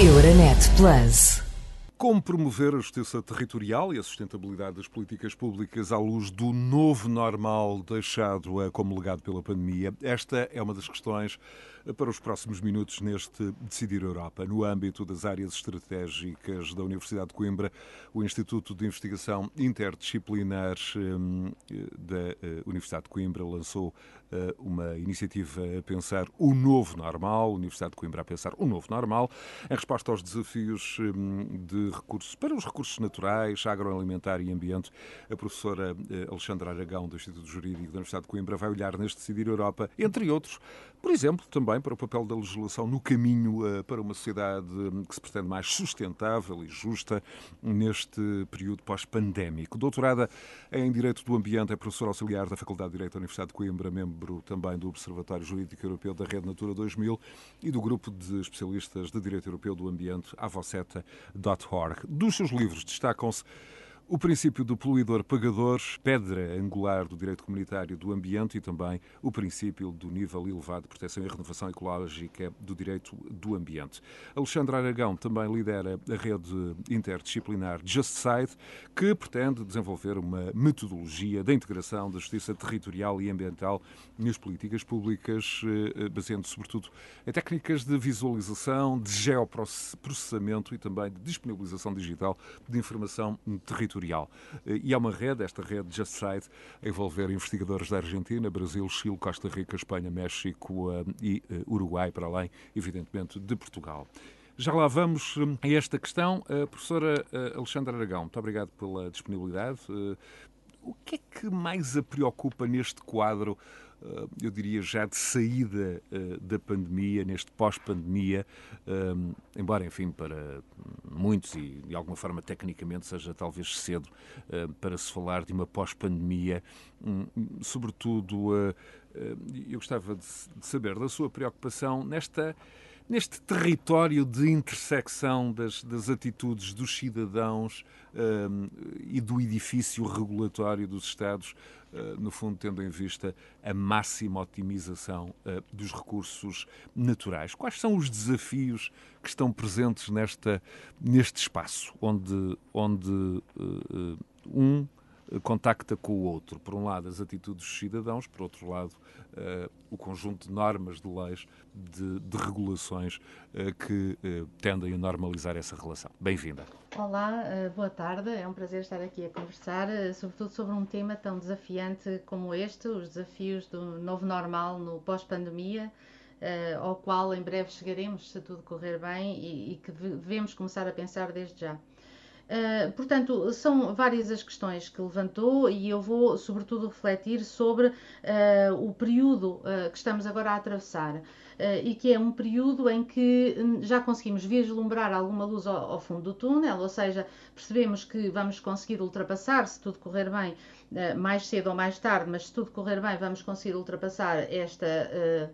Euronet Plus. Como promover a justiça territorial e a sustentabilidade das políticas públicas à luz do novo normal deixado como legado pela pandemia? Esta é uma das questões para os próximos minutos neste Decidir Europa. No âmbito das áreas estratégicas da Universidade de Coimbra, o Instituto de Investigação Interdisciplinar hum, da eh, Universidade de Coimbra lançou eh, uma iniciativa a pensar o novo normal, Universidade de Coimbra a pensar o novo normal, em resposta aos desafios hum, de recursos para os recursos naturais, agroalimentar e ambiente. A professora eh, Alexandra Aragão, do Instituto Jurídico da Universidade de Coimbra, vai olhar neste Decidir Europa, entre outros, por exemplo, também para o papel da legislação no caminho uh, para uma sociedade que se pretende mais sustentável e justa neste período pós-pandémico. Doutorada em Direito do Ambiente, é professora auxiliar da Faculdade de Direito da Universidade de Coimbra, membro também do Observatório Jurídico Europeu da Rede Natura 2000 e do Grupo de Especialistas de Direito Europeu do Ambiente, avoceta.org. Dos seus livros destacam-se o princípio do poluidor-pagador, pedra angular do direito comunitário do ambiente e também o princípio do nível elevado de proteção e renovação ecológica do direito do ambiente. Alexandre Aragão também lidera a rede interdisciplinar JustSide, que pretende desenvolver uma metodologia da integração da justiça territorial e ambiental nas políticas públicas, eh, baseando sobretudo em técnicas de visualização, de geoprocessamento e também de disponibilização digital de informação territorial E há uma rede, esta rede Just Side, a envolver investigadores da Argentina, Brasil, Chile, Costa Rica, Espanha, México eh, e eh, Uruguai, para além, evidentemente, de Portugal. Já lá vamos eh, a esta questão. A professora Alexandra Aragão, muito obrigado pela disponibilidade. O que é que mais a preocupa neste quadro eh, eu diria já de saída eh, da pandemia, neste pós-pandemia, eh, embora, enfim, para muitos e de alguma forma tecnicamente seja talvez cedo para se falar de uma pós-pandemia, hum, sobretudo eu gostava de saber da sua preocupação nesta neste território de intersecção das, das atitudes dos cidadãos um, e do edifício regulatório dos Estados, uh, no fundo, tendo em vista a máxima otimização uh, dos recursos naturais. Quais são os desafios que estão presentes nesta, neste espaço, onde, onde uh, um contacta com o outro. Por um lado, as atitudes dos cidadãos, por outro lado, uh, o conjunto de normas, de leis, de, de regulações uh, que uh, tendem a normalizar essa relação. Bem-vinda. Olá, boa tarde. É um prazer estar aqui a conversar, sobretudo sobre um tema tão desafiante como este, os desafios do novo normal no pós-pandemia. Ao qual em breve chegaremos, se tudo correr bem, e, e que devemos começar a pensar desde já. Uh, portanto, são várias as questões que levantou e eu vou, sobretudo, refletir sobre uh, o período uh, que estamos agora a atravessar. e que é um período em que hum, já conseguimos vislumbrar alguma luz ao, ao, fundo do túnel, ou seja, percebemos que vamos conseguir ultrapassar, se tudo correr bem, mais cedo ou mais tarde, mas se tudo correr bem, vamos conseguir ultrapassar esta eh,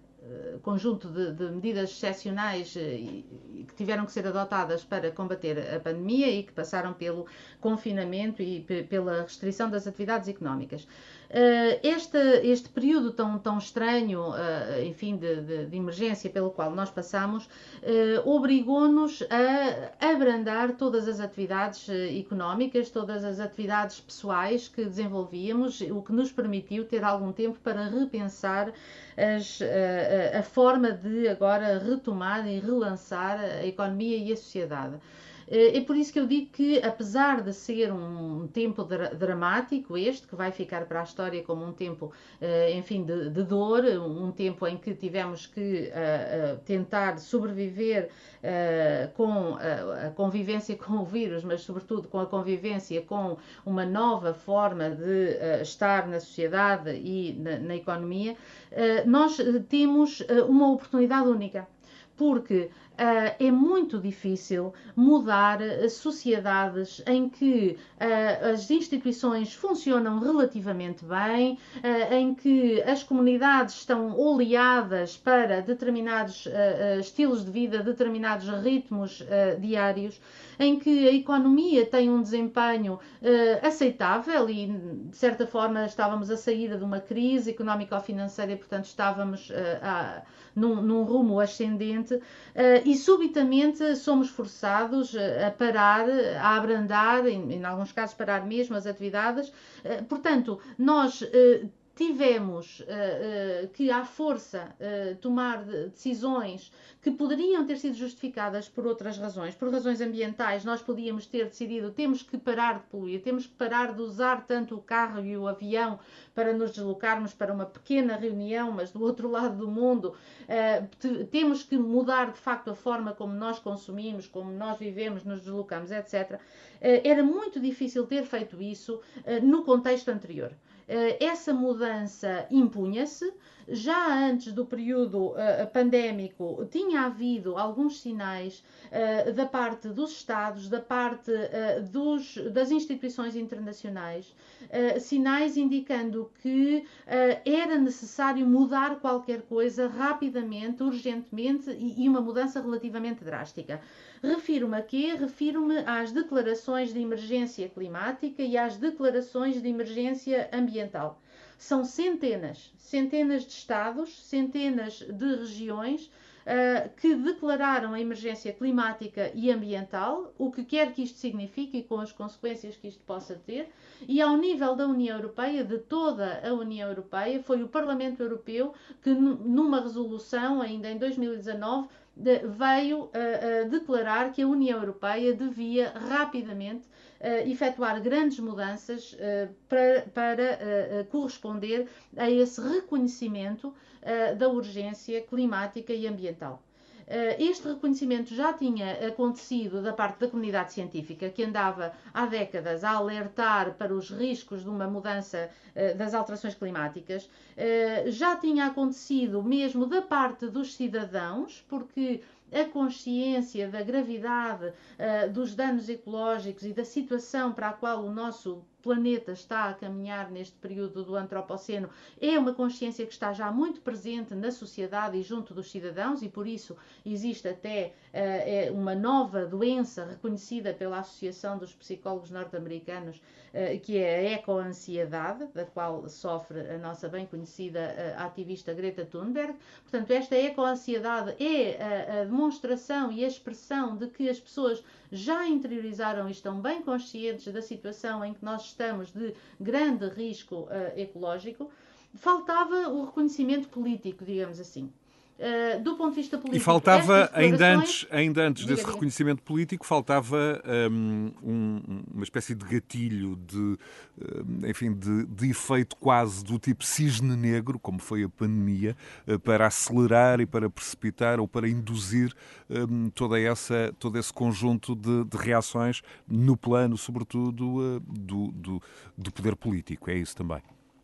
conjunto de, de, medidas excepcionais eh, que tiveram que ser adotadas para combater a pandemia e que passaram pelo confinamento e pela restrição das atividades económicas. Eh, este, este período tão, tão estranho, enfim, de, de, de emergência pelo qual nós passamos, obrigou-nos a abrandar todas as atividades económicas, todas as atividades pessoais que desenvolvíamos, o que nos permitiu ter algum tempo para repensar as, a forma de agora retomar e relançar a economia e a sociedade. Eh, é por isso que eu digo que, apesar de ser um tempo dramático, este, que vai ficar para a história como um tempo, eh, enfim, de, de dor, um tempo em que tivemos que uh, tentar sobreviver uh, com a convivência com o vírus, mas, sobretudo, com a convivência com uma nova forma de uh, estar na sociedade e na, na economia, nós temos uma oportunidade única. Porque uh, é muito difícil mudar sociedades em que uh, as instituições funcionam relativamente bem, uh, em que as comunidades estão oleadas para determinados estilos de vida, determinados ritmos diários, em que a economia tem um desempenho aceitável e, de certa forma, estávamos a sair de uma crise económico-financeira e, portanto, estávamos a num, num rumo ascendente e subitamente somos forçados a parar, a abrandar, em, em alguns casos parar mesmo as atividades. Uh, portanto, nós tivemos uh, uh, que, à força, uh, tomar decisões que poderiam ter sido justificadas por outras razões, por razões ambientais, nós podíamos ter decidido temos que parar de poluir, temos que parar de usar tanto o carro e o avião para nos deslocarmos para uma pequena reunião, mas do outro lado do mundo, temos que mudar de facto a forma como nós consumimos, como nós vivemos, nos deslocamos, etc. era muito difícil ter feito isso no contexto anterior. Eh, essa mudança impunha-se. Já antes do período uh, pandémico, tinha havido alguns sinais uh, da parte dos Estados, da parte uh, dos, das instituições internacionais, sinais indicando que era necessário mudar qualquer coisa rapidamente, urgentemente e, e uma mudança relativamente drástica. Refiro-me a quê? Refiro-me às declarações de emergência climática e às declarações de emergência ambiental. São centenas, centenas de estados, centenas de regiões Uh, que declararam a emergência climática e ambiental, o que quer que isto signifique e com as consequências que isto possa ter, e ao nível da União Europeia, de toda a União Europeia, foi o Parlamento Europeu que, numa resolução, ainda em 2019, veio uh, declarar que a União Europeia devia rapidamente uh, efetuar grandes mudanças uh, para, para corresponder a esse reconhecimento da urgência climática e ambiental. Este reconhecimento já tinha acontecido da parte da comunidade científica, que andava há décadas a alertar para os riscos de uma mudança das alterações climáticas. Já tinha acontecido mesmo da parte dos cidadãos, porque a consciência da gravidade uh, dos danos ecológicos e da situação para a qual o nosso planeta está a caminhar neste período do antropoceno é uma consciência que está já muito presente na sociedade e junto dos cidadãos e por isso existe até uh, uma nova doença reconhecida pela Associação dos Psicólogos Norte-Americanos uh, que é a ecoansiedade, da qual sofre a nossa bem conhecida uh, ativista Greta Thunberg. Portanto, esta ecoansiedade é a, a demonstração e a expressão de que as pessoas já interiorizaram e estão bem conscientes da situação em que nós estamos de grande risco uh, ecológico, faltava o reconhecimento político, digamos assim. Uh, do ponto de vista político. E faltava, ainda antes, ainda antes desse diga. reconhecimento político, faltava um, um, uma espécie de gatilho, de, hum, enfim, de, de, efeito quase do tipo cisne negro, como foi a pandemia, uh, para acelerar e para precipitar ou para induzir um, toda essa, todo esse conjunto de, de reações no plano, sobretudo, uh, do, do, do poder político. É isso também.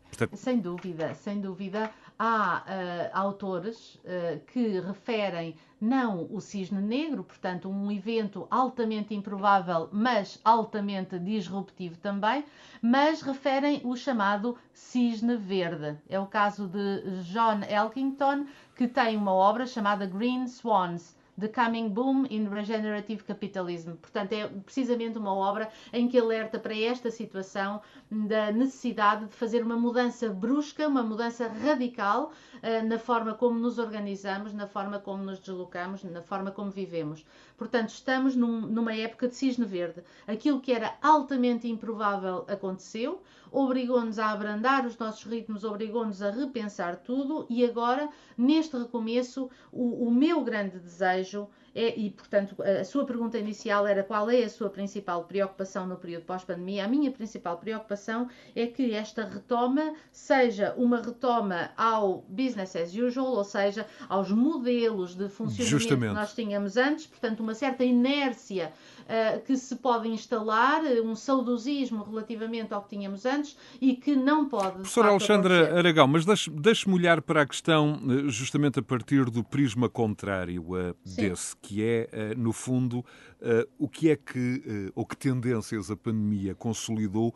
Portanto... Sem dúvida, sem dúvida. Há uh, autores uh, que referem não o cisne negro, portanto, um evento altamente improvável, mas altamente disruptivo também, mas referem o chamado cisne verde. É o caso de John Elkington, que tem uma obra chamada Green Swans The Coming Boom in Regenerative Capitalism. Portanto, é precisamente uma obra em que alerta para esta situação da necessidade de fazer uma mudança brusca, uma mudança radical uh, na forma como nos organizamos, na forma como nos deslocamos, na forma como vivemos. Portanto, estamos num, numa época de cisne verde. Aquilo que era altamente improvável aconteceu, obrigou-nos a abrandar os nossos ritmos, obrigou-nos a repensar tudo e agora, neste recomeço, o, o meu grande desejo jour é, e, portanto, a sua pergunta inicial era qual é a sua principal preocupação no período pós-pandemia. A minha principal preocupação é que esta retoma seja uma retoma ao business as usual, ou seja, aos modelos de funcionamento Justamente. que nós tínhamos antes, portanto, uma certa inércia uh, que se pode instalar, um saudosismo relativamente ao que tínhamos antes e que não pode. Professora Alexandra acontecer. Aragão, mas deixe-me olhar para a questão eh, justamente a partir do prisma contrário uh, desse que é, eh, no fundo, eh, o que é que, eh, ou que tendências a pandemia consolidou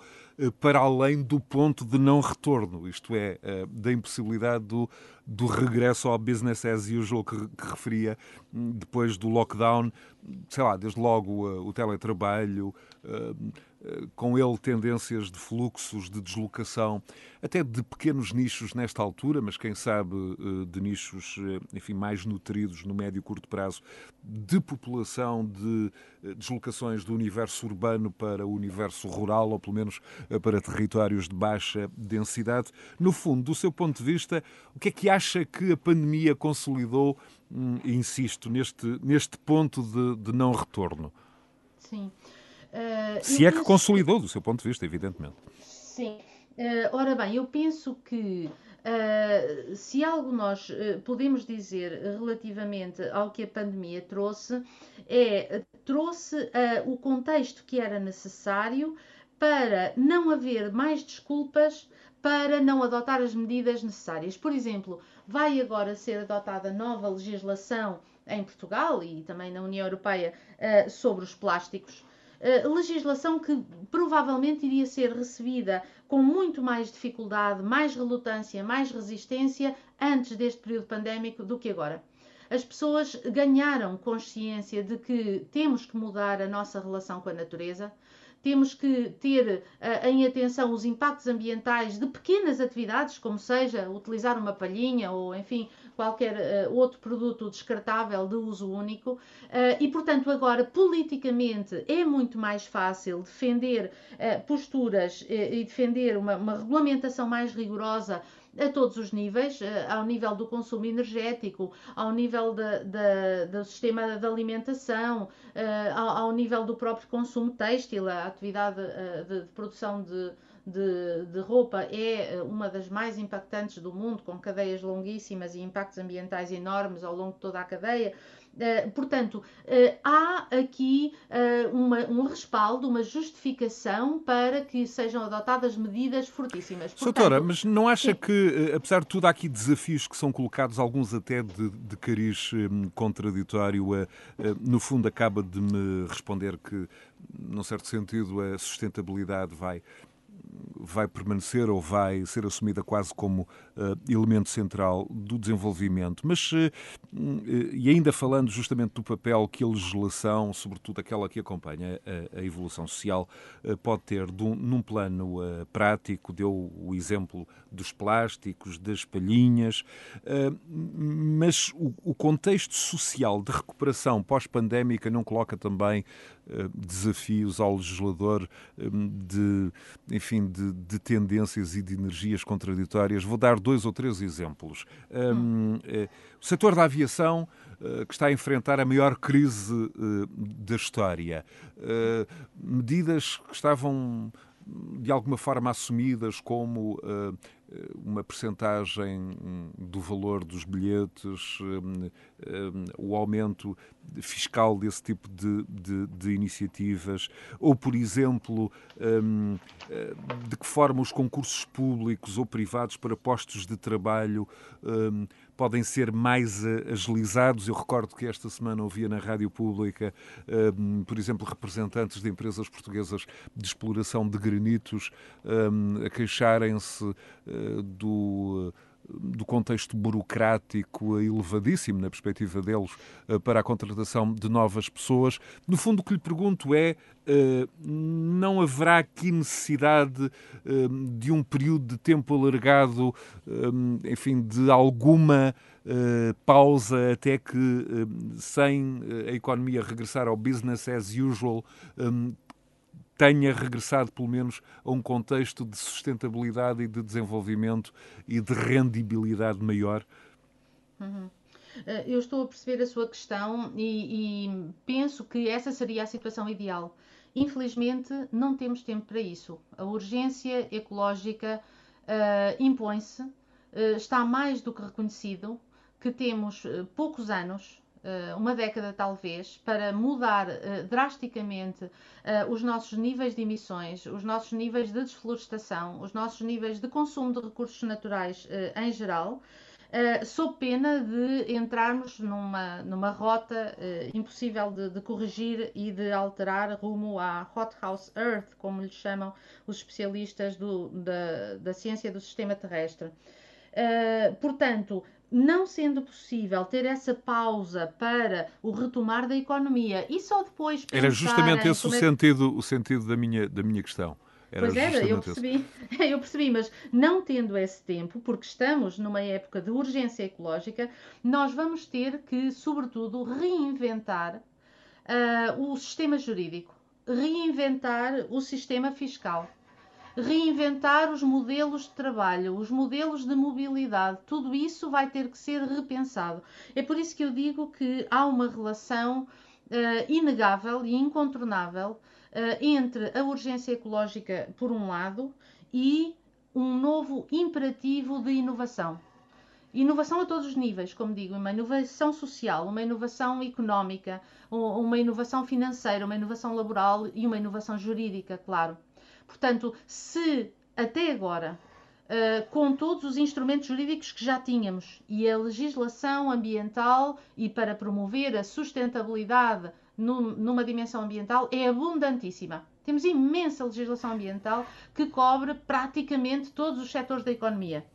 para além do ponto de não retorno, isto é, da impossibilidade do do regresso ao business as usual que, que referia hum, depois do lockdown, sei lá, desde logo o teletrabalho, uh, com ele tendências de fluxos, de deslocação, até de pequenos nichos nesta altura, mas quem sabe de nichos, enfim, mais nutridos no médio e curto prazo, de população, de deslocações do universo urbano para o universo rural, ou pelo menos para territórios de baixa densidade. No fundo, do seu ponto de vista, o que é que acha que a pandemia consolidou, hum, insisto, neste, neste ponto de, de não retorno? Sim. Uh, Se é que consolidou, do seu ponto de vista, evidentemente. Sim. Uh, ora bem, eu penso que Uh, se algo nós uh, podemos dizer relativamente ao que a pandemia trouxe, é trouxe uh, o contexto que era necessário para não haver mais desculpas para não adotar as medidas necessárias. Por exemplo, vai agora ser adotada nova legislação em Portugal e também na União Europeia sobre os plásticos. Uh, legislação que provavelmente iria ser recebida com muito mais dificuldade, mais relutância, mais resistência antes deste período pandémico do que agora. As pessoas ganharam consciência de que temos que mudar a nossa relação com a natureza, temos que ter uh, em atenção os impactos ambientais de pequenas atividades, como seja utilizar uma palhinha ou, enfim, qualquer uh, outro produto descartável de uso único. Uh, e, portanto, agora, politicamente, é muito mais fácil defender posturas e defender uma, uma regulamentação mais rigorosa a todos os níveis, eh, ao nível do consumo energético, ao nível do sistema de alimentação, eh, ao, ao, nível do próprio consumo têxtil, a atividade eh, de, de produção de, de, de, roupa é uma das mais impactantes do mundo, com cadeias longuíssimas e impactos ambientais enormes ao longo de toda a cadeia. Eh, portanto, uh, há aqui uh, uma, um respaldo, uma justificação para que sejam adotadas medidas fortíssimas. Portanto, Doutora, mas não acha sim. que, apesar de tudo, há aqui desafios que são colocados, alguns até de, de cariz um, contraditório, no fundo acaba de me responder que, num certo sentido, a sustentabilidade vai vai permanecer ou vai ser assumida quase como uh, elemento central do desenvolvimento. Mas, uh, e ainda falando justamente do papel que a legislação, sobretudo aquela que acompanha a, a evolução social, uh, pode ter um, num plano prático, deu o exemplo dos plásticos, das palhinhas, mas o, o contexto social de recuperação pós-pandémica não coloca também desafios ao legislador de, enfim, de, de, tendências e de energias contraditórias. Vou dar dois ou três exemplos. Um, é, o setor da aviação que está a enfrentar a maior crise da história. Medidas que estavam de alguma forma assumidas como uh, uma percentagem do valor dos bilhetes, um, um, o aumento fiscal desse tipo de, de, de iniciativas, ou, por exemplo, um, de que forma os concursos públicos ou privados para postos de trabalho podem ser mais agilizados. Eu recordo que esta semana ouvia na rádio pública, por exemplo, representantes de empresas portuguesas de exploração de granitos a queixarem-se eh, do do contexto burocrático elevadíssimo, na perspectiva deles, eh, para a contratação de novas pessoas. No fundo, o que lhe pergunto é: eh, não haverá aqui necessidade de um período de tempo alargado, enfim, de alguma pausa até que, sem a economia regressar ao business as usual, tenha regressado, pelo menos, a um contexto de sustentabilidade e de desenvolvimento e de rendibilidade maior? Uhum. Eh, eu estou a perceber a sua questão e, e, penso que essa seria a situação ideal. Infelizmente, não temos tempo para isso. A urgência ecológica uh, impõe-se, uh, está mais do que reconhecido que temos uh, poucos anos uma década talvez, para mudar uh, drasticamente uh, os nossos níveis de emissões, os nossos níveis de desflorestação, os nossos níveis de consumo de recursos naturais em geral, sob pena de entrarmos numa, numa rota impossível de, de, corrigir e de alterar rumo à hothouse earth, como lhe chamam os especialistas do, da, da ciência do sistema terrestre. Portanto, não sendo possível ter essa pausa para o retomar da economia e só depois Era justamente esse o, é... sentido, o sentido da minha, da minha questão. Era pois era, eu percebi, eu percebi, mas não tendo esse tempo, porque estamos numa época de urgência ecológica, nós vamos ter que, sobretudo, reinventar uh, o sistema jurídico, reinventar o sistema fiscal reinventar os modelos de trabalho, os modelos de mobilidade, tudo isso vai ter que ser repensado. É por isso que eu digo que há uma relação uh, inegável e incontornável uh, entre a urgência ecológica, por um lado, e um novo imperativo de inovação. Inovação a todos os níveis, como digo, uma inovação social, uma inovação económica, uma inovação financeira, uma inovação laboral e uma inovação jurídica, claro. Portanto, se até agora, uh, com todos os instrumentos jurídicos que já tínhamos e a legislação ambiental e para promover a sustentabilidade num, numa dimensão ambiental é abundantíssima. Temos imensa legislação ambiental que cobre praticamente todos os setores da economia,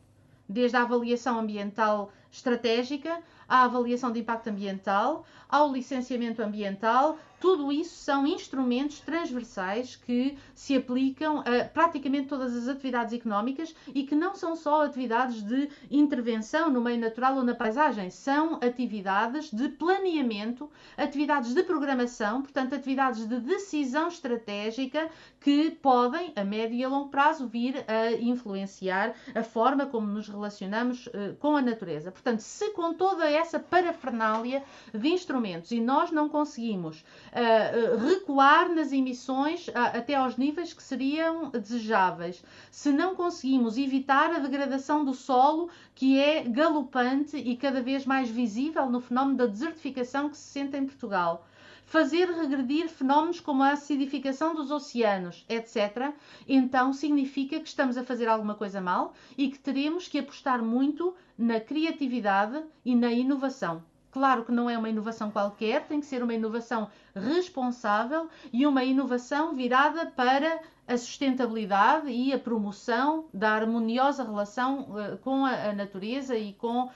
desde a avaliação ambiental estratégica à avaliação de impacto ambiental, ao licenciamento ambiental, tudo isso são instrumentos transversais que se aplicam a praticamente todas as atividades económicas e que não são só atividades de intervenção no meio natural ou na paisagem, são atividades de planeamento, atividades de programação, portanto, atividades de decisão estratégica que podem, a médio e a longo prazo, vir a influenciar a forma como nos relacionamos uh, com a natureza. Portanto, se com toda essa parafernália de instrumentos e nós não conseguimos uh, recuar nas emissões uh, até aos níveis que seriam desejáveis, se não conseguimos evitar a degradação do solo, que é galopante e cada vez mais visível no fenómeno da desertificação que se sente em Portugal fazer regredir fenómenos como a acidificação dos oceanos, etc., então significa que estamos a fazer alguma coisa mal e que teremos que apostar muito na criatividade e na inovação. Claro que não é uma inovação qualquer, tem que ser uma inovação responsável e uma inovação virada para a sustentabilidade e a promoção da harmoniosa relação uh, com a, a, natureza e com uh,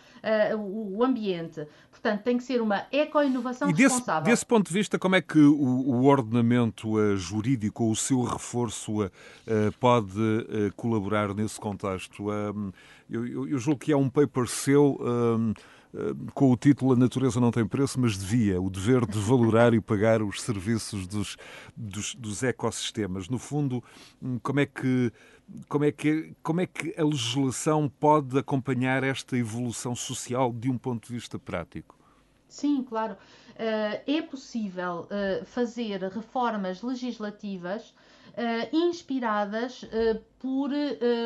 o, o, ambiente. Portanto, tem que ser uma eco-inovação responsável. Desse ponto de vista, como é que o, o ordenamento uh, jurídico ou o seu reforço pode colaborar nesse contexto? Eu, eu, julgo que há um paper seu com o título A Natureza Não Tem Preço, mas devia, o dever de valorar e pagar os serviços dos, dos, dos ecossistemas. No fundo, hum, como é que como é, que, como é que a legislação pode acompanhar esta evolução social de um ponto de vista prático? Sim, claro. Uh, é possível uh, fazer reformas legislativas inspiradas por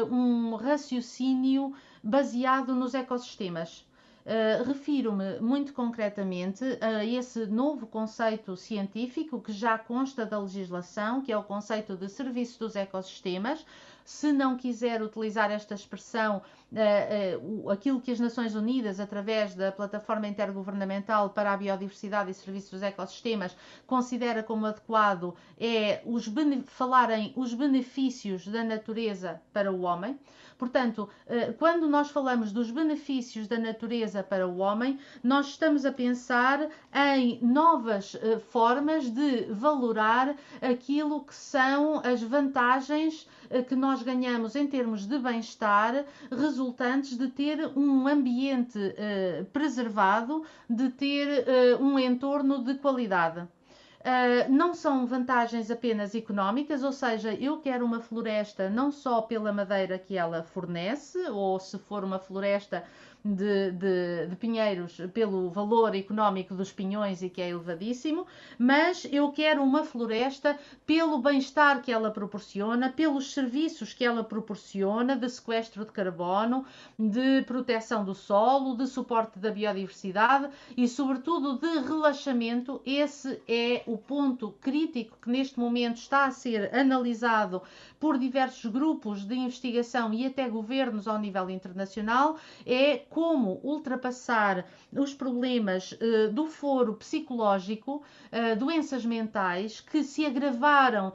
um raciocínio baseado nos ecossistemas. Uh, Refiro-me muito concretamente a esse novo conceito científico que já consta da legislação, que é o conceito de serviço dos ecossistemas. Se não quiser utilizar esta expressão, uh, uh, aquilo que as Nações Unidas, através da Plataforma Intergovernamental para a Biodiversidade e Serviços dos Ecossistemas, considera como adequado é os falarem os benefícios da natureza para o homem. Portanto, eh, quando nós falamos dos benefícios da natureza para o homem, nós estamos a pensar em novas eh, formas de valorar aquilo que são as vantagens eh, que nós ganhamos em termos de bem-estar resultantes de ter um ambiente preservado, de ter um entorno de qualidade. Uh, não são vantagens apenas económicas, ou seja, eu quero uma floresta não só pela madeira que ela fornece, ou se for uma floresta de, de, de, pinheiros pelo valor económico dos pinhões e que é elevadíssimo, mas eu quero uma floresta pelo bem-estar que ela proporciona, pelos serviços que ela proporciona de sequestro de carbono, de proteção do solo, de suporte da biodiversidade e, sobretudo, de relaxamento. Esse é o ponto crítico que neste momento está a ser analisado por diversos grupos de investigação e até governos ao nível internacional. É como ultrapassar os problemas do foro psicológico, doenças mentais que se agravaram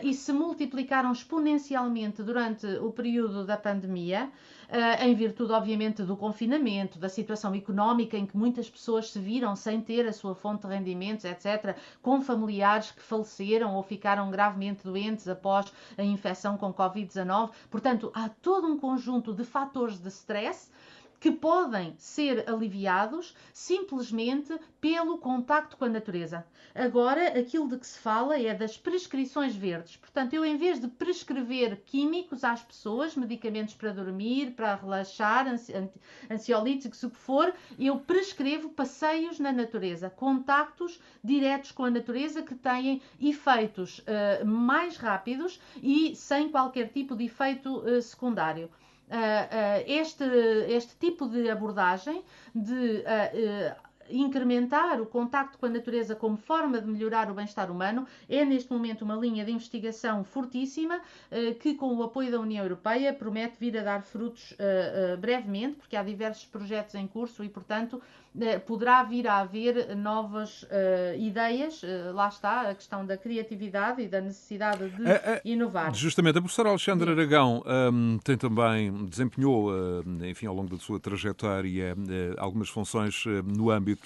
e se multiplicaram exponencialmente durante o período da pandemia. Uh, em virtude, obviamente, do confinamento, da situação económica em que muitas pessoas se viram sem ter a sua fonte de rendimentos, etc., com familiares que faleceram ou ficaram gravemente doentes após a infecção com Covid-19. Portanto, há todo um conjunto de fatores de stress que podem ser aliviados simplesmente pelo contacto com a natureza. Agora, aquilo de que se fala é das prescrições verdes. Portanto, eu, em vez de prescrever químicos às pessoas, medicamentos para dormir, para relaxar, ansiolíticos, o que for, eu prescrevo passeios na natureza, contactos diretos com a natureza que têm efeitos uh, mais rápidos e sem qualquer tipo de efeito uh, secundário. Uh, este, este tipo de abordagem de incrementar o contacto com a natureza como forma de melhorar o bem-estar humano. É neste momento uma linha de investigação fortíssima que, com o apoio da União Europeia, promete vir a dar frutos brevemente, porque há diversos projetos em curso e, portanto, poderá vir a haver novas ideias, lá está a questão da criatividade e da necessidade de uh, inovar. Justamente, a professora Alexandra Aragão um, tem também, desempenhou, enfim, ao longo da sua trajetória, algumas funções no âmbito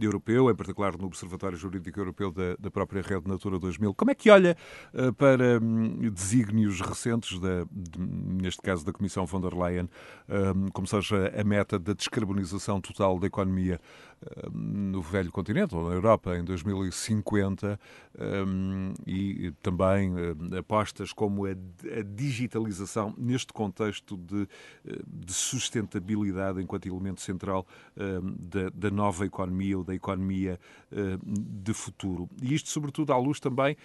europeu, em particular no Observatório Jurídico Europeu da, da, própria Rede Natura 2000. Como é que olha para um, desígnios recentes, da, de, neste caso da Comissão von der Leyen, um, como seja a meta da descarbonização total da economia no velho continente, ou na Europa, em 2050, um, e também apostas como a, digitalização, neste contexto de, eh, de sustentabilidade enquanto elemento central da, da, nova economia ou da economia de futuro. E isto, sobretudo, à luz também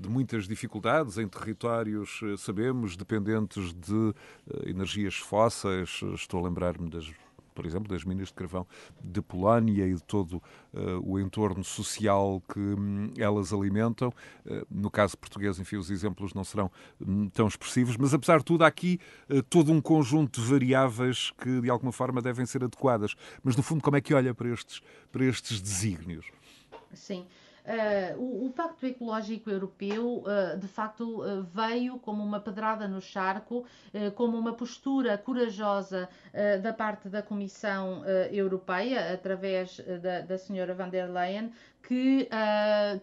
de muitas dificuldades em territórios, sabemos, dependentes de energias fósseis. Estou a lembrar-me das por exemplo, das minas de carvão de Polónia e de todo uh, o entorno social que um, elas alimentam. Uh, no caso português, enfim, os exemplos não serão um, tão expressivos, mas apesar de tudo, há aqui uh, todo um conjunto de variáveis que de alguma forma devem ser adequadas. Mas no fundo, como é que olha para estes, para estes desígnios? Sim. Uh, o, o, Pacto Ecológico Europeu, uh, de facto, uh, veio como uma pedrada no charco, como uma postura corajosa da parte da Comissão Europeia, através da, da senhora van der Leyen, que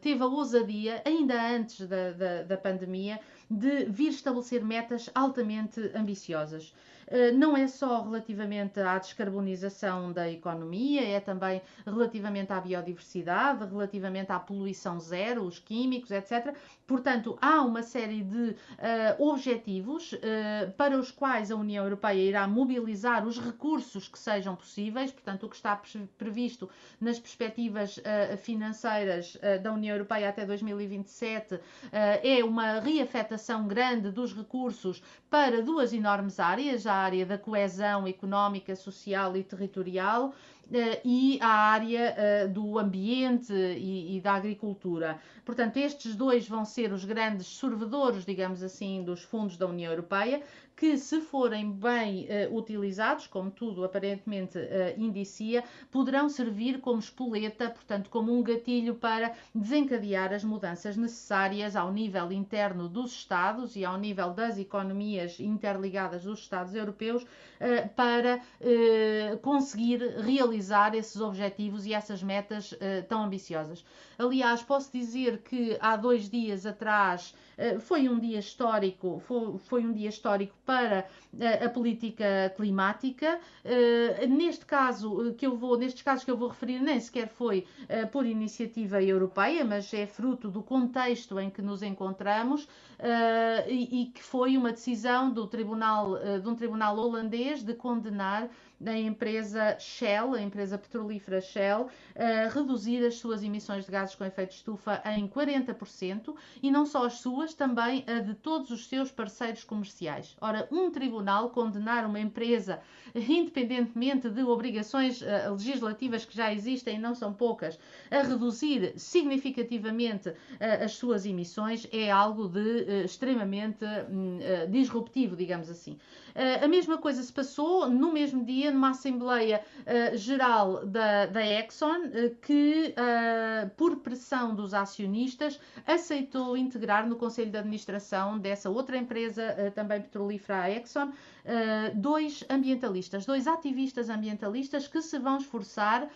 teve a ousadia, ainda antes da, da, da pandemia, de vir estabelecer metas altamente ambiciosas. Eh, não é só relativamente à descarbonização da economia, é também relativamente à biodiversidade, relativamente à poluição zero, os químicos, etc. Portanto, há uma série de uh, objetivos uh, para os quais a União Europeia irá mobilizar os recursos que sejam possíveis, portanto, o que está previsto nas perspectivas uh, financeiras da União Europeia até 2027 é uma reafetação grande dos recursos para duas enormes áreas, a área da coesão económica, social e territorial eh, e a área eh, do ambiente e, e, da agricultura. Portanto, estes dois vão ser os grandes sorvedores, digamos assim, dos fundos da União Europeia, que, se forem bem uh, utilizados, como tudo aparentemente uh, indicia, poderão servir como espoleta, portanto, como um gatilho para desencadear as mudanças necessárias ao nível interno dos Estados e ao nível das economias interligadas dos Estados europeus uh, para conseguir realizar esses objetivos e essas metas tão ambiciosas. Aliás, posso dizer que há dois dias atrás foi um dia histórico, foi, foi um dia histórico para a, a política climática. Uh, neste caso eh, que eu vou, nestes casos que eu vou referir, nem sequer foi por iniciativa europeia, mas é fruto do contexto em que nos encontramos e, e, que foi uma decisão do tribunal, de um tribunal holandês de condenar a empresa Shell, a empresa petrolífera Shell, reduzir as suas emissões de gases com efeito de estufa em 40% e não só as suas, também a de todos os seus parceiros comerciais. Ora, um tribunal condenar uma empresa, independentemente de obrigações uh, legislativas que já existem, e não são poucas, a reduzir significativamente uh, as suas emissões é algo de uh, extremamente hum, disruptivo, digamos assim. A mesma coisa se passou no mesmo dia havendo uma Assembleia uh, Geral da, da Exxon uh, que, por pressão dos acionistas, aceitou integrar no Conselho de Administração dessa outra empresa também petrolífera, a Exxon, dois ambientalistas, dois ativistas ambientalistas que se vão esforçar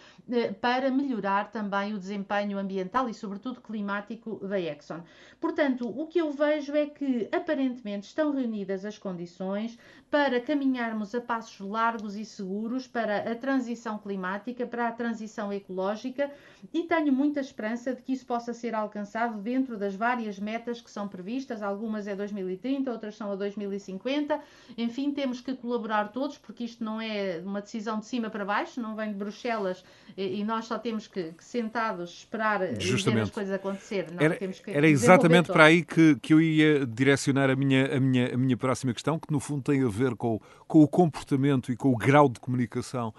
para melhorar também o desempenho ambiental e, sobretudo, climático da Exxon. Portanto, o que eu vejo é que aparentemente estão reunidas as condições para caminharmos a passos largos e seguros para a transição climática, para a transição ecológica e tenho muita esperança de que isso possa ser alcançado dentro das várias metas que são previstas. Algumas é 2030, outras são a 2050. Enfim, temos que colaborar todos, porque isto não é uma decisão de cima para baixo, não vem de Bruxelas e nós só temos que, que sentados esperar Justamente. e ver as coisas acontecer. Não, era, era exatamente para aí que, que eu ia direcionar a minha, a, minha, a minha próxima questão, que no fundo tem a ver com, com o comportamento e com o grau de comunicação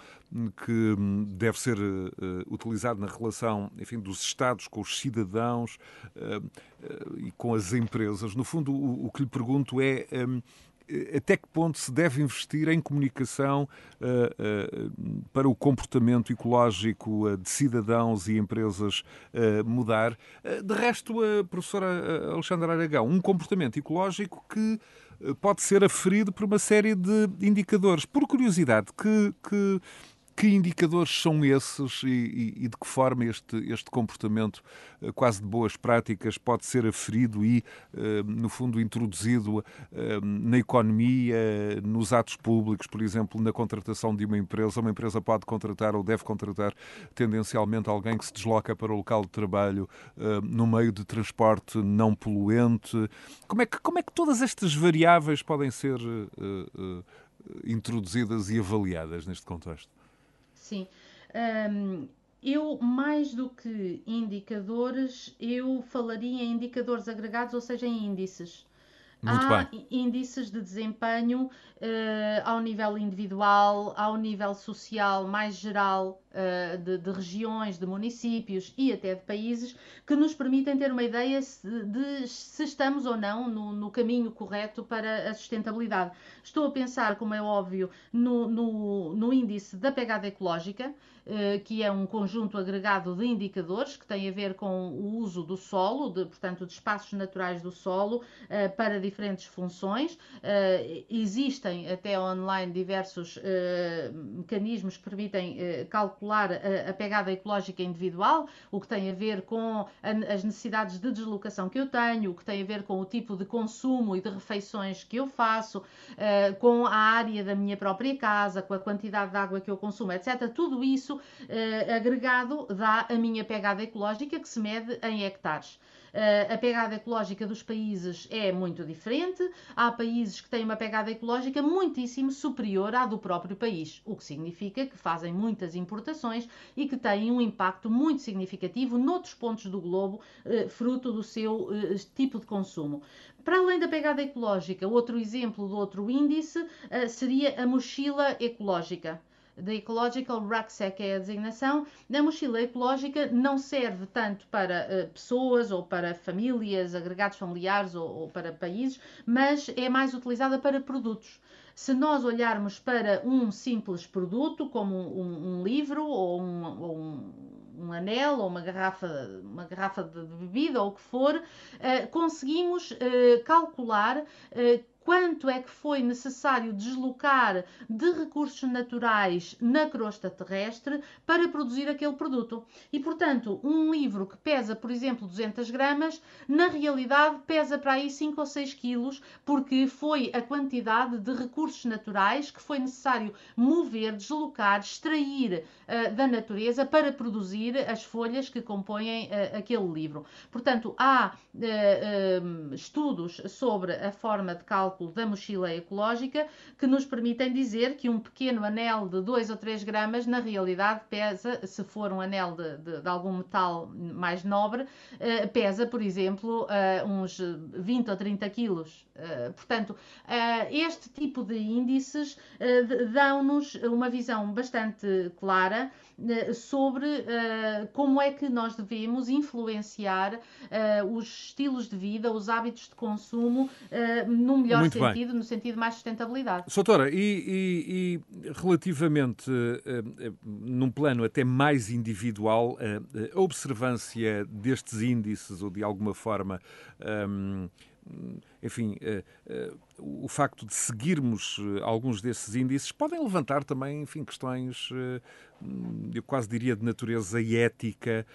que hum, deve ser uh, utilizado na relação enfim, dos Estados com os cidadãos uh, uh, e com as empresas. No fundo, o, o que lhe pergunto é. Um, até que ponto se deve investir em comunicação uh, uh, para o comportamento ecológico uh, de cidadãos e empresas mudar. de resto, a professora Alexandra Aragão, um comportamento ecológico que pode ser aferido por uma série de indicadores. Por curiosidade, que, que que indicadores são esses e, e, e, de que forma este, este comportamento eh, quase de boas práticas pode ser aferido e, eh, no fundo, introduzido eh, na economia, nos atos públicos, por exemplo, na contratação de uma empresa? Uma empresa pode contratar ou deve contratar tendencialmente alguém que se desloca para o local de trabalho no meio de transporte não poluente. Como é que, como é que todas estas variáveis podem ser introduzidas e avaliadas neste contexto? Sim. Um, eu, mais do que indicadores, eu falaria em indicadores agregados, ou seja, em índices. Muito Há bem. índices de desempenho uh, ao nível individual, ao nível social mais geral, uh, de, de, regiões, de municípios e até de países, que nos permitem ter uma ideia de se estamos ou não no, no caminho correto para a sustentabilidade. Estou a pensar, como é óbvio, no, no, no índice da pegada ecológica, que é um conjunto agregado de indicadores que tem a ver com o uso do solo, de, portanto, de espaços naturais do solo, uh, para diferentes funções. existem até online diversos mecanismos que permitem calcular a, pegada ecológica individual, o que tem a ver com as necessidades de deslocação que eu tenho, o que tem a ver com o tipo de consumo e de refeições que eu faço, com a área da minha própria casa, com a quantidade de água que eu consumo, etc. Tudo isso uh, agregado dá a minha pegada ecológica que se mede em hectares. Eh, a pegada ecológica dos países é muito diferente. Há países que têm uma pegada ecológica muitíssimo superior à do próprio país, o que significa que fazem muitas importações e que têm um impacto muito significativo noutros pontos do globo, eh, fruto do seu eh, tipo de consumo. Para além da pegada ecológica, outro exemplo do outro índice seria a mochila ecológica da Ecological Rucksack é a designação, a mochila ecológica não serve tanto para uh, pessoas ou para famílias, agregados familiares ou, ou para países, mas é mais utilizada para produtos. Se nós olharmos para um simples produto, como um, um livro ou um, ou um, um, anel ou uma garrafa, uma garrafa de bebida ou o que for, uh, conseguimos uh, calcular quanto é que foi necessário deslocar de recursos naturais na crosta terrestre para produzir aquele produto. E, portanto, um livro que pesa, por exemplo, 200 gramas, na realidade pesa para aí 5 ou 6 quilos, porque foi a quantidade de recursos naturais que foi necessário mover, deslocar, extrair uh, da natureza para produzir as folhas que compõem uh, aquele livro. Portanto, há uh, estudos sobre a forma de cálculo cálculo da mochila ecológica que nos permitem dizer que um pequeno anel de 2 ou 3 gramas, na realidade, pesa, se for um anel de, de, de algum metal mais nobre, uh, pesa, por exemplo, uh, uns 20 ou 30 quilos. Uh, portanto, este tipo de índices dão-nos uma visão bastante clara sobre como é que nós devemos influenciar os estilos de vida, os hábitos de consumo, num melhor Muito sentido, bem. no sentido mais sustentabilidade. Soutora, e, e, e relativamente, uh, uh, num plano até mais individual, uh, a observância destes índices ou de alguma forma. Um, enfim, o facto de seguirmos alguns desses índices podem levantar também, enfim, questões eu quase diria de natureza ética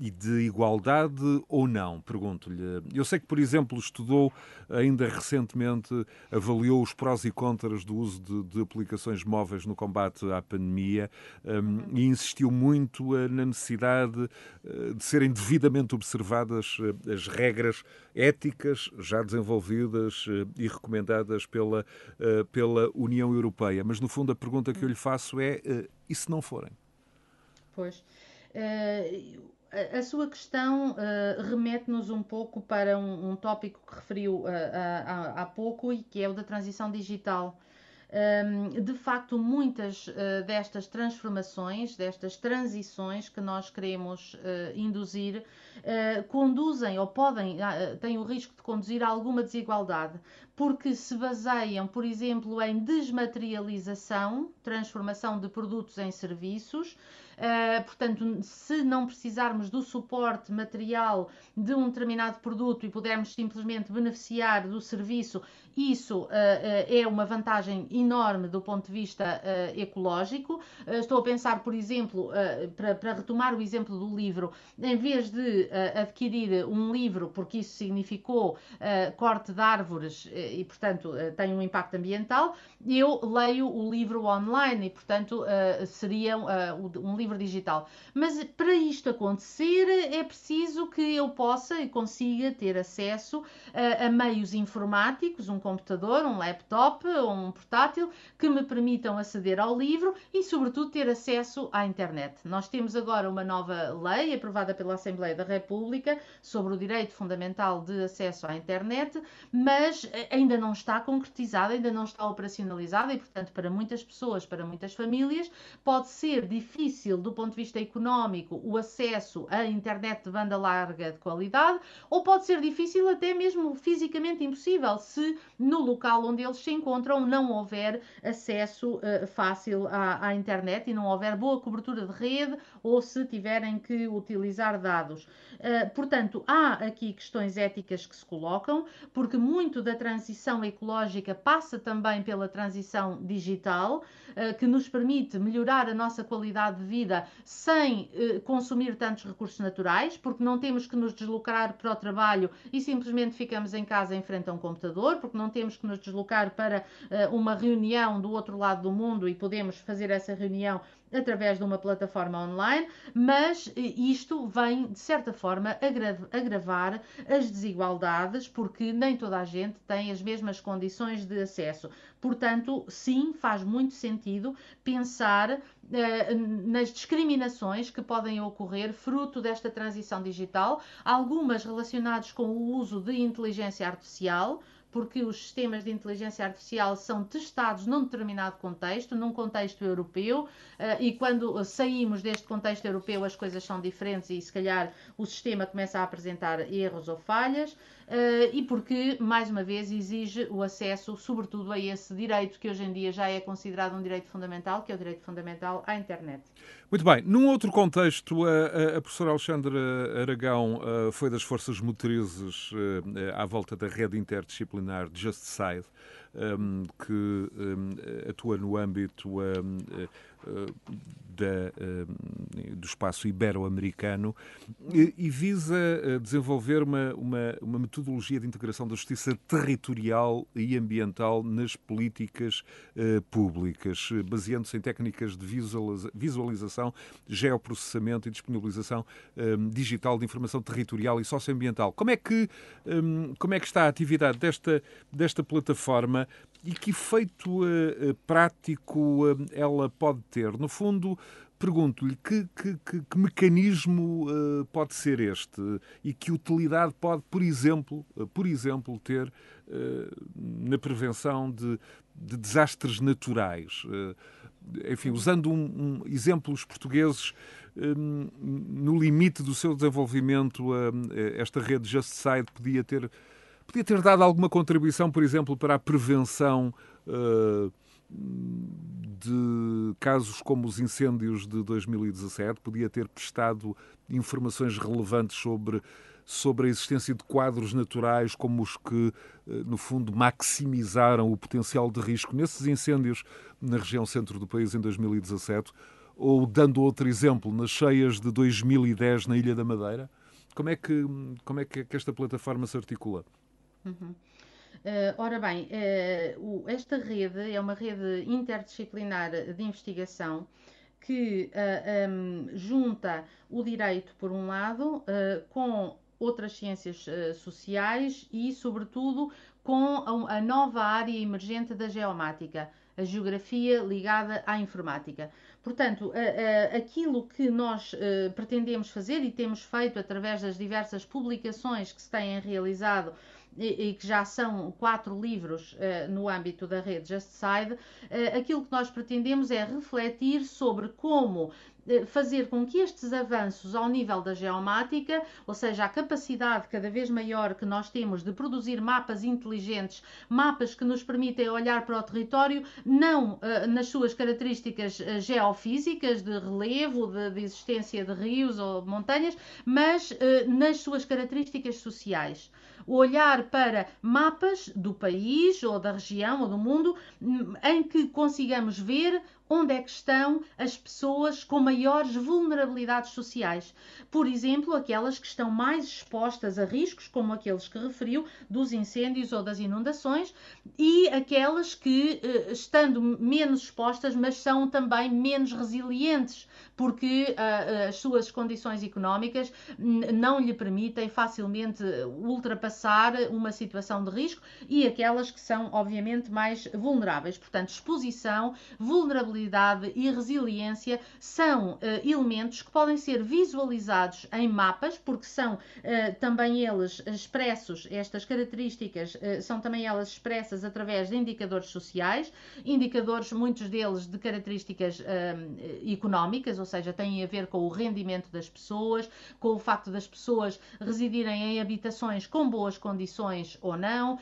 e de igualdade ou não? Pergunto-lhe. Eu sei que, por exemplo, estudou ainda recentemente, avaliou os prós e contras do uso de, de aplicações móveis no combate à pandemia ehm, e insistiu muito na necessidade de serem devidamente observadas as regras éticas já desenvolvidas e recomendadas pela, pela União Europeia. Mas, no fundo, a pergunta que eu lhe faço é e se não forem? Pois. Uh, a, sua questão uh, remete-nos um pouco para um, um tópico que referiu uh, há, há pouco e que é o da transição digital. De facto, muitas uh, destas transformações, destas transições que nós queremos uh, induzir, uh, conduzem ou podem, têm o risco de conduzir a alguma desigualdade, porque se baseiam, por exemplo, em desmaterialização, transformação de produtos em serviços. Uh, portanto, se não precisarmos do suporte material de um determinado produto e pudermos simplesmente beneficiar do serviço, isso uh, uh, é uma vantagem enorme do ponto de vista ecológico. estou a pensar, por exemplo, para, para, retomar o exemplo do livro, em vez de adquirir um livro, porque isso significou corte de árvores e, portanto, tem um impacto ambiental, eu leio o livro online e, portanto, seria um livro digital. Mas para isto acontecer, é preciso que eu possa e consiga ter acesso a, a meios informáticos, um computador, um laptop ou um portátil que me permitam aceder ao livro e, sobretudo, ter acesso à internet. Nós temos agora uma nova lei aprovada pela Assembleia da República sobre o direito fundamental de acesso à internet, mas ainda não está concretizada, ainda não está operacionalizada e, portanto, para muitas pessoas, para muitas famílias, pode ser difícil do ponto de vista económico o acesso à internet de banda larga de qualidade, ou pode ser difícil até mesmo fisicamente impossível se no local onde eles se encontram não houver acesso uh, fácil à, à, internet e não houver boa cobertura de rede ou se tiverem que utilizar dados. Uh, portanto, há aqui questões éticas que se colocam, porque muito da transição ecológica passa também pela transição digital, uh, que nos permite melhorar a nossa qualidade de vida sem consumir tantos recursos naturais, porque não temos que nos deslocar para o trabalho e simplesmente ficamos em casa em frente a um computador, porque não temos que nos deslocar para uh, uma reunião do outro lado do mundo e podemos fazer essa reunião através de uma plataforma online, mas eh, isto vem, de certa forma, agravar as desigualdades, porque nem toda a gente tem as mesmas condições de acesso. Portanto, sim, faz muito sentido pensar eh, nas discriminações que podem ocorrer fruto desta transição digital, algumas relacionadas com o uso de inteligência artificial porque os sistemas de inteligência artificial são testados num determinado contexto, num contexto europeu, eh, e quando saímos deste contexto europeu as coisas são diferentes e se calhar o sistema começa a apresentar erros ou falhas. Eh, e porque, mais uma vez, exige o acesso, sobretudo, a esse direito que hoje em dia já é considerado um direito fundamental, que é o direito fundamental à internet. Muito bem. Num outro contexto, a, a professora Alexandra Aragão uh, foi das forças motrizes uh, à volta da rede interdisciplinar Just Side, um, que um, atua no âmbito um, da, do espaço ibero-americano e visa desenvolver uma, uma, uma, metodologia de integração da justiça territorial e ambiental nas políticas públicas, baseando-se em técnicas de visualização, geoprocessamento e disponibilização digital de informação territorial e socioambiental. Como é que, como é que está a atividade desta, desta plataforma e que efeito uh, prático uh, ela pode ter? No fundo, pergunto-lhe que, que, que, que, mecanismo uh, pode ser este e que utilidade pode, por exemplo, por exemplo ter na prevenção de, de desastres naturais. enfim, usando um, um, exemplos portugueses no limite do seu desenvolvimento, esta rede Just Side podia ter podia ter dado alguma contribuição, por exemplo, para a prevenção uh, de casos como os incêndios de 2017, podia ter prestado informações relevantes sobre sobre a existência de quadros naturais como os que, eh, no fundo, maximizaram o potencial de risco nesses incêndios na região centro do país em 2017, ou dando outro exemplo, nas cheias de 2010 na Ilha da Madeira? Como é que, como é que esta plataforma se articula? Uhum. Uh, ora bem, uh, o, esta rede é uma rede interdisciplinar de investigação que uh, um, junta o direito, por um lado, com outras ciências sociais e, sobretudo, com a, a nova área emergente da geomática, a geografia ligada à informática. Portanto, aquilo que nós pretendemos fazer e temos feito através das diversas publicações que se têm realizado e, que já são quatro livros uh, no âmbito da rede JustSide, uh, aquilo que nós pretendemos é refletir sobre como eh, fazer com que estes avanços ao nível da geomática, ou seja, a capacidade cada vez maior que nós temos de produzir mapas inteligentes, mapas que nos permitem olhar para o território, não uh, nas suas características uh, geofísicas, de relevo, de, de, existência de rios ou montanhas, mas uh, nas suas características sociais. Olhar para mapas do país ou da região ou do mundo hum, em que consigamos ver onde é que estão as pessoas com maiores vulnerabilidades sociais. Por exemplo, aquelas que estão mais expostas a riscos, como aqueles que referiu, dos incêndios ou das inundações, e aquelas que, eh, estando menos expostas, mas são também menos resilientes, porque uh, as suas condições económicas não lhe permitem facilmente ultrapassar uma situação de risco, e aquelas que são, obviamente, mais vulneráveis. Portanto, exposição, vulnerabilidade e resiliência são uh, elementos que podem ser visualizados em mapas, porque são uh, também eles expressos, estas características uh, são também elas expressas através de indicadores sociais, indicadores, muitos deles de características económicas, ou seja, têm a ver com o rendimento das pessoas, com o facto das pessoas residirem em habitações com boas condições ou não,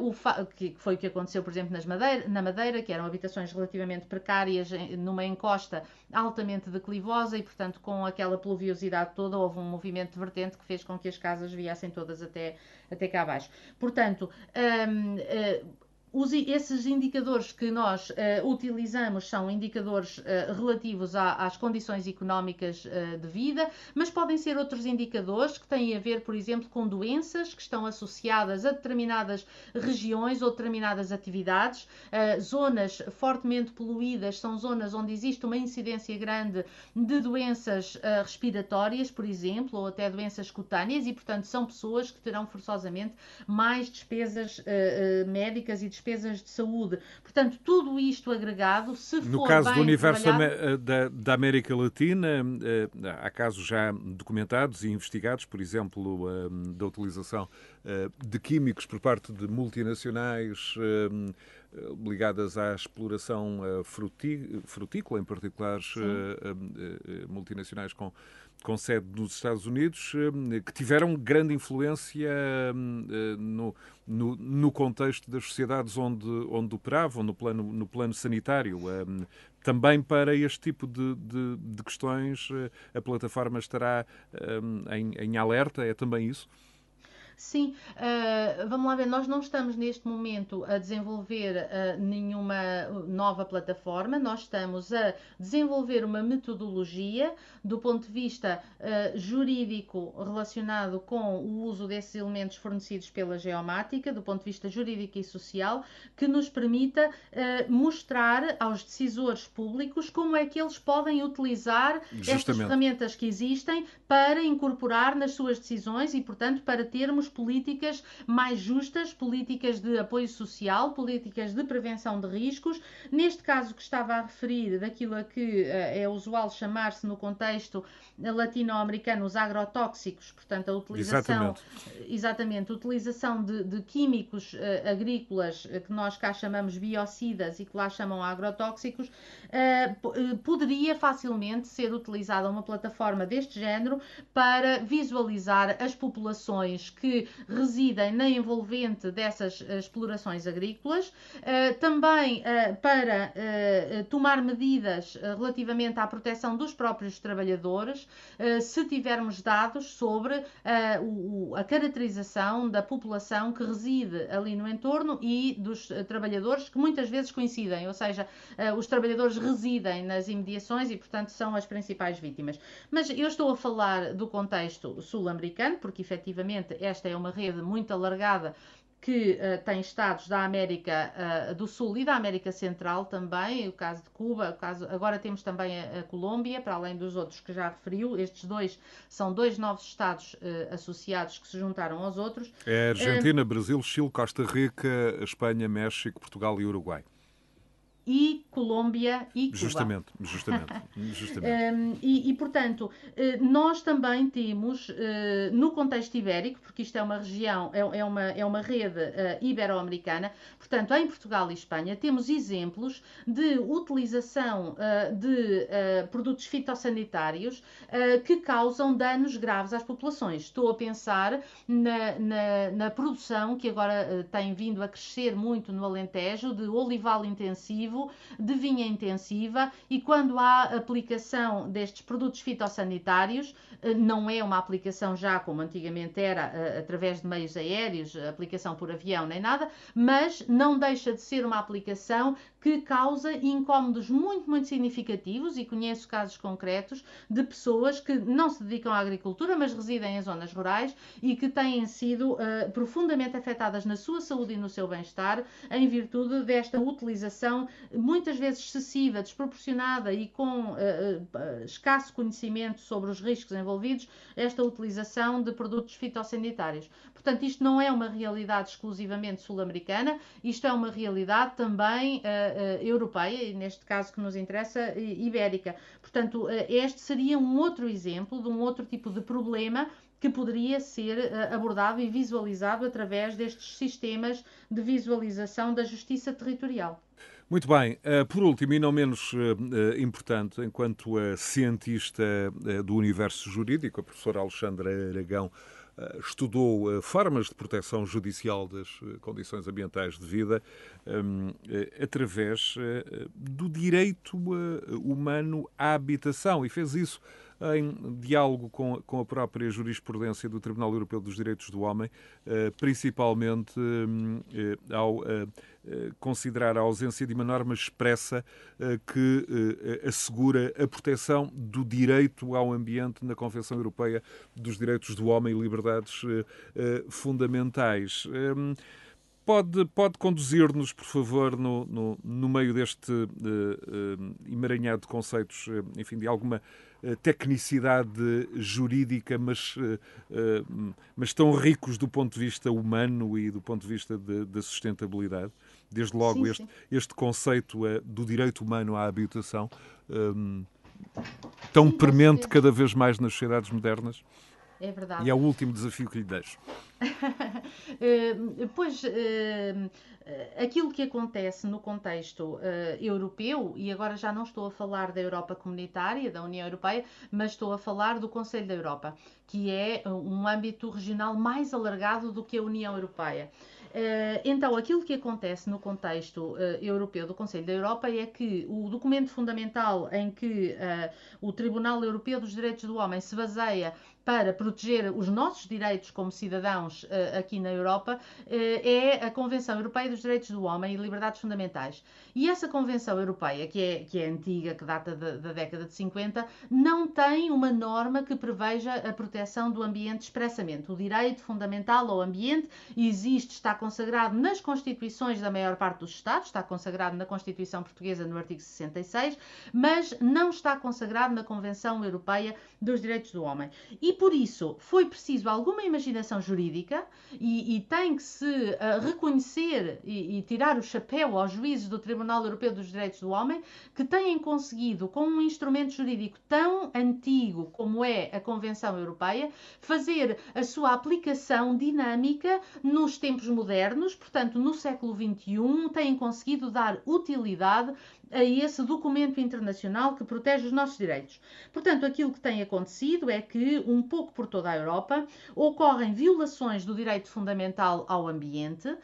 o que foi o que aconteceu, por exemplo, nas Madeira, na Madeira, que eram habitações relativamente precárias áreas numa encosta altamente declivosa e, portanto, com aquela pluviosidade toda, houve um movimento de vertente que fez com que as casas viessem todas até, até cá abaixo. Portanto, um, uh, os, esses indicadores que nós uh, utilizamos são indicadores uh, relativos às condições económicas uh, de vida, mas podem ser outros indicadores que têm a ver, por exemplo, com doenças que estão associadas a determinadas regiões ou determinadas atividades. zonas fortemente poluídas são zonas onde existe uma incidência grande de doenças respiratórias, por exemplo, ou até doenças cutâneas, e, portanto, são pessoas que terão forçosamente mais despesas médicas e despesas despesas de saúde. Portanto, tudo isto agregado, se no for. No caso do universo eh, da, da, América Latina, eh, há casos já documentados e investigados, por exemplo, eh, da utilização de químicos por parte de multinacionais ligadas à exploração frutícola, em particular multinacionais com com sede nos Estados Unidos, eh, que tiveram grande influência eh, no, no, no, contexto das sociedades onde, onde operavam, no plano, no plano sanitário. Eh, também para este tipo de, de, de questões, a plataforma estará em, em alerta, é também isso? Sim, uh, vamos lá ver, nós não estamos neste momento a desenvolver uh, nenhuma nova plataforma, nós estamos a desenvolver uma metodologia do ponto de vista uh, jurídico relacionado com o uso desses elementos fornecidos pela geomática, do ponto de vista jurídico e social, que nos permita mostrar aos decisores públicos como é que eles podem utilizar Justamente. estas ferramentas que existem para incorporar nas suas decisões e, portanto, para termos políticas mais justas, políticas de apoio social, políticas de prevenção de riscos. Neste caso que estava a referir, daquilo a que uh, é usual chamar-se no contexto latino-americano os agrotóxicos, portanto a utilização, exatamente, exatamente utilização de, de químicos uh, agrícolas uh, que nós cá chamamos biocidas e que lá chamam agrotóxicos, poderia facilmente ser utilizada uma plataforma deste género para visualizar as populações que residem na envolvente dessas explorações agrícolas, também para tomar medidas relativamente à proteção dos próprios trabalhadores, se tivermos dados sobre a caracterização da população que reside ali no entorno e dos trabalhadores que muitas vezes coincidem, ou seja, os trabalhadores residem nas imediações e, portanto, são as principais vítimas. Mas eu estou a falar do contexto sul-americano, porque efetivamente esta é uma rede muito alargada que uh, tem estados da América uh, do Sul e da América Central também, o caso de Cuba, o caso, agora temos também a, a, Colômbia, para além dos outros que já referiu, estes dois são dois novos estados uh, associados que se juntaram aos outros. É Argentina, Brasil, Chile, Costa Rica, Espanha, México, Portugal e Uruguai e Colômbia e Cuba. Justamente, justamente. justamente. um, e, e, portanto, eh, nós também temos, eh, no contexto ibérico, porque isto é uma região, é, é uma, é uma rede uh, ibero-americana, portanto, em Portugal e Espanha, temos exemplos de utilização de produtos fitossanitários que causam danos graves às populações. Estou a pensar na, na, na produção que agora tem vindo a crescer muito no Alentejo de olival intensivo intensivo, de vinha intensiva e quando há aplicação destes produtos fitossanitários, eh, não é uma aplicação já como antigamente era, eh, através de meios aéreos, aplicação por avião nem nada, mas não deixa de ser uma aplicação que causa incómodos muito, muito significativos e conheço casos concretos de pessoas que não se dedicam à agricultura, mas residem em zonas rurais e que têm sido uh, profundamente afetadas na sua saúde e no seu bem-estar em virtude desta utilização muitas vezes excessiva, desproporcionada e com uh, uh, escasso conhecimento sobre os riscos envolvidos, esta utilização de produtos fitossanitários. Portanto, isto não é uma realidade exclusivamente sul-americana, isto é uma realidade também europeia, e neste caso que nos interessa, ibérica. Portanto, uh, este seria um outro exemplo de um outro tipo de problema que poderia ser abordado e visualizado através destes sistemas de visualização da justiça territorial. Muito bem. Por último, e não menos importante, enquanto cientista do universo jurídico, a professora Alexandra Aragão eh, estudou eh, formas de proteção judicial das eh, condições ambientais de vida através do direito humano à habitação. E fez isso em diálogo com, com a própria jurisprudência do Tribunal Europeu dos Direitos do Homem, eh, principalmente eh, ao eh, considerar a ausência de uma norma expressa que assegura a proteção do direito ao ambiente na Convenção Europeia dos Direitos do Homem e Liberdades Fundamentais. Pode, pode conduzir-nos, por favor, no, no, no meio deste uh, uh, emaranhado de conceitos, uh, enfim, de alguma tecnicidade jurídica, mas, mas tão ricos do ponto de vista humano e do ponto de vista da sustentabilidade? Desde logo, sim, este, sim. este conceito do direito humano à habitação, um, tão sim, premente cada vez mais nas sociedades modernas. É verdade. E é o último desafio que lhe deixo. uh, pois, uh, aquilo que acontece no contexto uh, europeu, e agora já não estou a falar da Europa comunitária, da União Europeia, mas estou a falar do Conselho da Europa, que é um âmbito regional mais alargado do que a União Europeia. Eh, então, aquilo que acontece no contexto eh, europeu do Conselho da Europa é que o documento fundamental em que eh, o Tribunal Europeu dos Direitos do Homem se baseia para proteger os nossos direitos como cidadãos uh, aqui na Europa uh, é a Convenção Europeia dos Direitos do Homem e Liberdades Fundamentais. E essa Convenção Europeia, que é, que é antiga, que data da, da década de 50, não tem uma norma que preveja a proteção do ambiente expressamente. O direito fundamental ao ambiente existe, está consagrado nas constituições da maior parte dos Estados, está consagrado na Constituição Portuguesa no artigo 66, mas não está consagrado na Convenção Europeia dos Direitos do Homem. E e por isso foi preciso alguma imaginação jurídica e, e tem que se uh, reconhecer e, e, tirar o chapéu aos juízes do Tribunal Europeu dos Direitos do Homem que têm conseguido, com um instrumento jurídico tão antigo como é a Convenção Europeia, fazer a sua aplicação dinâmica nos tempos modernos, portanto, no século XXI, têm conseguido dar utilidade a esse documento internacional que protege os nossos direitos. Portanto, aquilo que tem acontecido é que, um pouco por toda a Europa, ocorrem violações do direito fundamental ao ambiente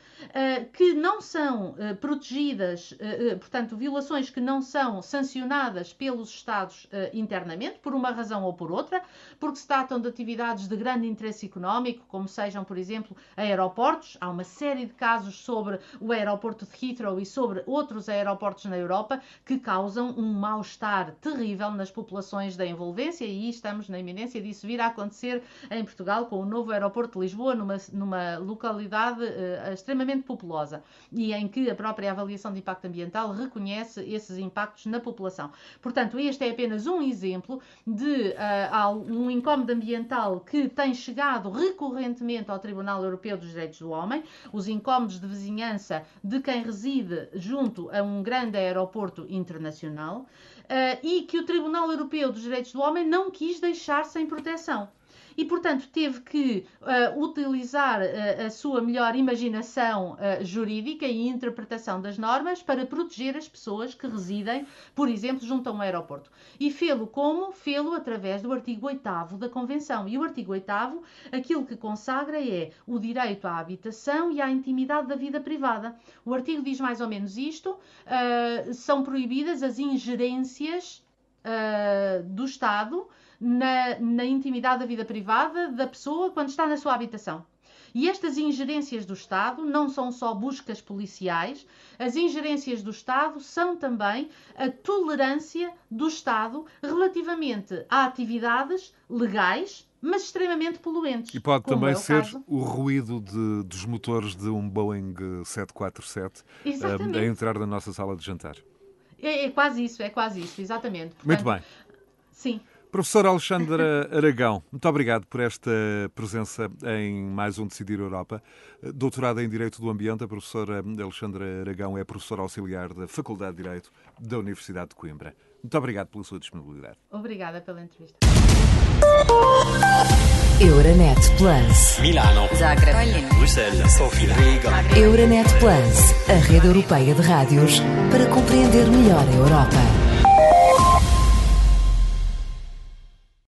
que não são protegidas, portanto, violações que não são sancionadas pelos Estados internamente, por uma razão ou por outra, porque se tratam de atividades de grande interesse económico, como sejam, por exemplo, aeroportos. Há uma série de casos sobre o aeroporto de Heathrow e sobre outros aeroportos na Europa que causam um mal-estar terrível nas populações da envolvência e estamos na iminência disso vir a acontecer em Portugal com o novo aeroporto de Lisboa, numa, numa localidade uh, extremamente populosa e em que a própria avaliação de impacto ambiental reconhece esses impactos na população. Portanto, este é apenas um exemplo de uh, um incómodo ambiental que tem chegado recorrentemente ao Tribunal Europeu dos Direitos do Homem, os incómodos de vizinhança de quem reside junto a um grande aeroporto internacional, uh, e que o Tribunal Europeu dos Direitos do Homem não quis deixar sem proteção e, portanto, teve que uh, utilizar uh, a sua melhor imaginação uh, jurídica e interpretação das normas para proteger as pessoas que residem, por exemplo, junto a um aeroporto. E fê-lo como? Fê-lo através do artigo 8 da Convenção. E o artigo 8 aquilo que consagra é o direito à habitação e à intimidade da vida privada. O artigo diz mais ou menos isto: são proibidas as ingerências do Estado na, na intimidade da vida privada da pessoa quando está na sua habitação. E estas ingerências do Estado não são só buscas policiais, as ingerências do Estado são também a tolerância do Estado relativamente a atividades legais, mas extremamente poluentes. E pode também é o ser caso. o ruído de, dos motores de um Boeing 747 um, a entrar na nossa sala de jantar. É, é, quase isso, é quase isso, exatamente. Portanto, Muito bem. Sim. Professor Alexandra Aragão, muito obrigado por esta presença em mais um Decidir Europa. Doutorada em Direito do Ambiente, a professora Alexandra Aragão é professora auxiliar da Faculdade de Direito da Universidade de Coimbra. Muito obrigado pela sua disponibilidade. Obrigada pela entrevista. Euronet Plus. Milano. Zagreb. Bruxelas. Sofia. Riga. Euronet Plus, a rede europeia de rádios para compreender melhor a Europa.